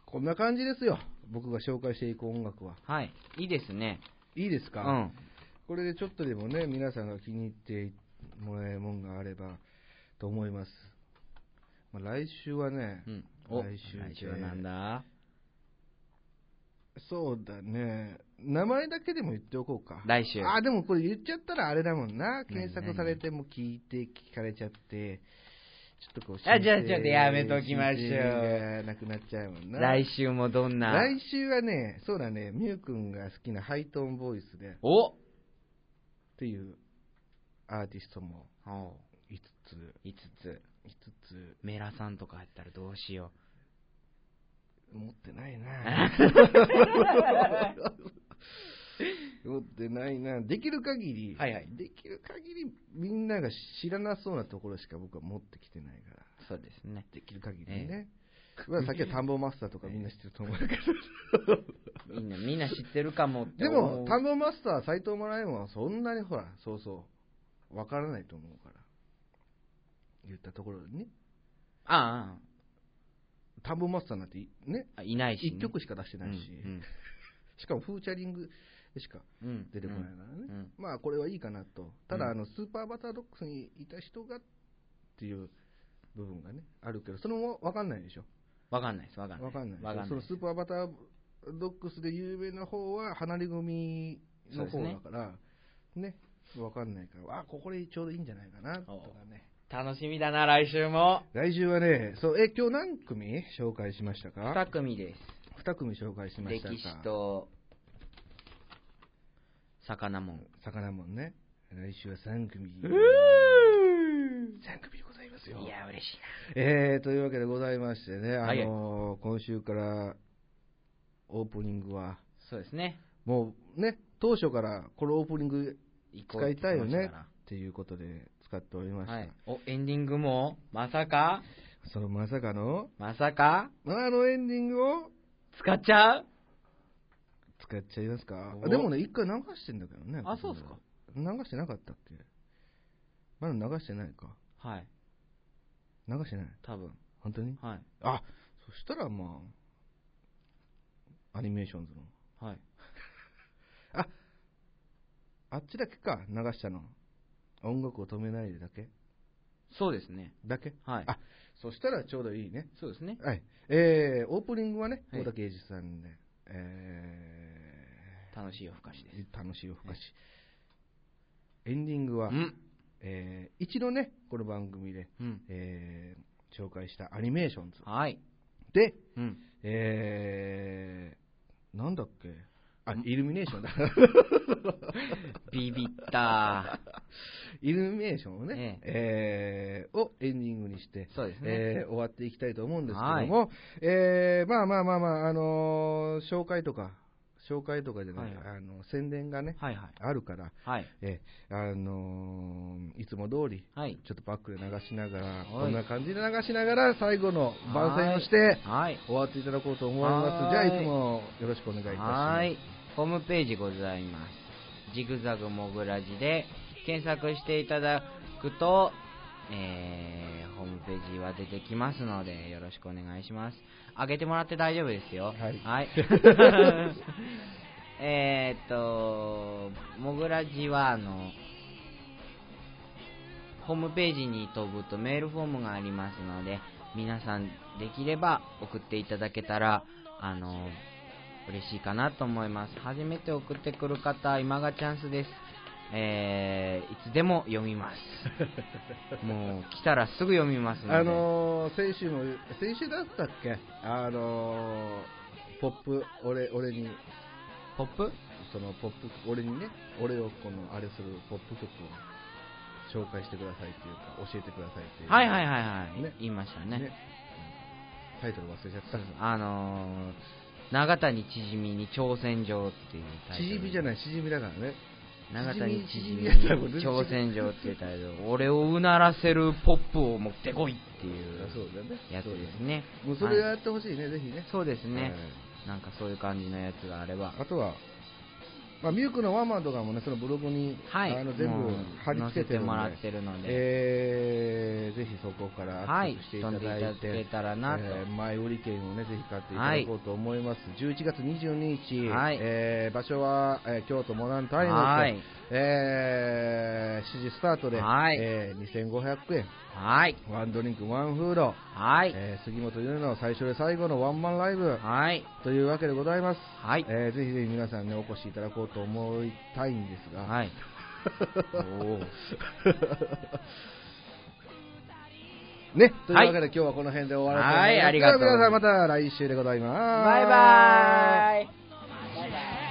こんな感じですよ。僕が紹介していく音楽は。はい。いいですね。いいですか、うん。これでちょっとでもね、皆さんが気に入ってもらえるもんがあればと思います。まあ、来週はね、うん。お来週で。来週はなんだ？そうだね、名前だけでも言っておこうか。来週。あ、でもこれ言っちゃったらあれだもんな。何？検索されても聞いて聞かれちゃって、ちょっとこう、あじゃあちょっとやめときましょう。なくなっちゃうもんな。来週もどんな？来週はね、そうだね、ミュウ君が好きなハイトーンボイスで、お！っていうアーティストもお5つ、5つ。5つ、メラさんとかやったらどうしよ持ってないな 持ってないな。できる限り、はいはい。できる限りみんなが知らなそうなところしか僕は持ってきてないから。う。そうですね。できる限りね、まあさっきは田んぼマスターとかみんな知ってると思うけど。みんな、みんな知ってるかもってで。も田んぼマスター斎藤マライオンはそんなにほらそうそうわからないと思うから。言ったところでね。あ田んぼマスターなんてね。あ、いないし、ね。1曲しか出してないし、うん。しかもフーチャリングでしかうん。うん出てこないからね、うん。まあこれはいいかなと。ただ、うん。あのスーパーバタードッグスにいた人がっていう部分がねあるけどそれも分かんないでしょ。わかんないです、わかんない。分かんない。わかんない。そのスーパーバタードッグスで有名な方は離れ組の方だからね。分かんないからあここでちょうどいいんじゃないかなとかね。楽しみだな、来週も。来週はねそうえ今日何組紹介しましたか？2組です。2組紹介しましたか？歴史と、魚もん。魚もんね来週は3組う3組でございますよいや、嬉しいえー、というわけでございましてね、あはいのー今週からオープニングは、な。そうですね。もうね、当初からこのオープニング使いたいよねっていうことで使っておりました。はい。お、エンディングも、まさか？そのまさかの、まさか？あのエンディングを使っちゃう？使っちゃいますか？でもね、一回流してんだけどね。あそうっすか？流してなかったっけ？まだ流してないか。はい。流してない？多分。本当に？はい。あ、そしたらまあ、アニメーションズの。はい。あっちだけか、流したの。音楽を止めないでだけ？そうですね。だけ？はい。あそしたらちょうどいいね。そうですね。はい。えー、オープニングはね、はい大田圭司さんで、え楽しい夜更かしです。ー、楽しい夜更かし。エンディングは、うん。えー、一度ね、この番組で、うん。えー、紹介したアニメーションズ。はい。で、うん。えー、なんだっけ？あ、んイルミネーションだ。ビビった イルミネーションをね、ええーをエンディングにして、そうですねえー終わっていきたいと思うんですけども、えーまあまあまあまあ、あのー紹介とか、紹介とかじゃない、はいはいあの宣伝がね、はいはい。あるから、はい。えーあのーいつも通り、はい。ちょっとバックで流しながら、はいこんな感じで流しながら、最後の番宣をして、はい。終わっていただこうと思います。はいじゃあ、いつもよろしくお願いいたします。はい。ホームページございます。ジグザグモグラジで検索していただくと、えー、ホームページは出てきますので、よろしくお願いします。上げてもらって大丈夫ですよ。はいはい。えーっと、モグラジは、あの、ホームページに飛ぶとメールフォームがありますので、皆さんできれば送っていただけたら、あの、嬉しいかなと思います。初めて送ってくる方、今がチャンスです。えー、いつでも読みます。もう来たらすぐ読みますので。あのー、先週も、先週だったっけ？あのー、ポップ、俺、俺に、ポップ？そのポップ、俺にね、俺をこの、あれするポップ曲を紹介してくださいっていうか、教えてくださいっていう。はいはいはいはい。ね言いましたね。ねタイトル忘れちゃった。あのー、長谷ちじみに挑戦状っていうタイトル。しじみじゃない、しじみだからね。長谷知事に挑戦状っていうタイトル。俺をうならせるポップを持ってこいっていあそうだね。やつですね。もうそれやってほしいね、ぜひね。そうですね。はいなんかそういう感じのやつがあれば。あとは、まあ、ミュークのワンマンとかもね、そのブログに、はい。あの全部貼り付けてるんで。載せてもらってるので。えー、ぜひそこからアはいクセスしていただいて、飛んでいただけたらなと。えー前売り券をね、ぜひ買っていただこうと思います。11月22日、はい。えー場所は、えー京都モダンタイムズ、はいえー7時スタートで、はいえー2500円、はい。ワンドリンク、ワンフード、はい。えー杉本優の最初で最後のワンマンライブはい。というわけでございます。はい。えーぜひぜひ皆さんね、お越しいただこうと思いたいんですが、はい。おー ね、というわけで今日はこの辺で終わらせていますはいありがとうでは皆さんまた来週でございます。バイバーイ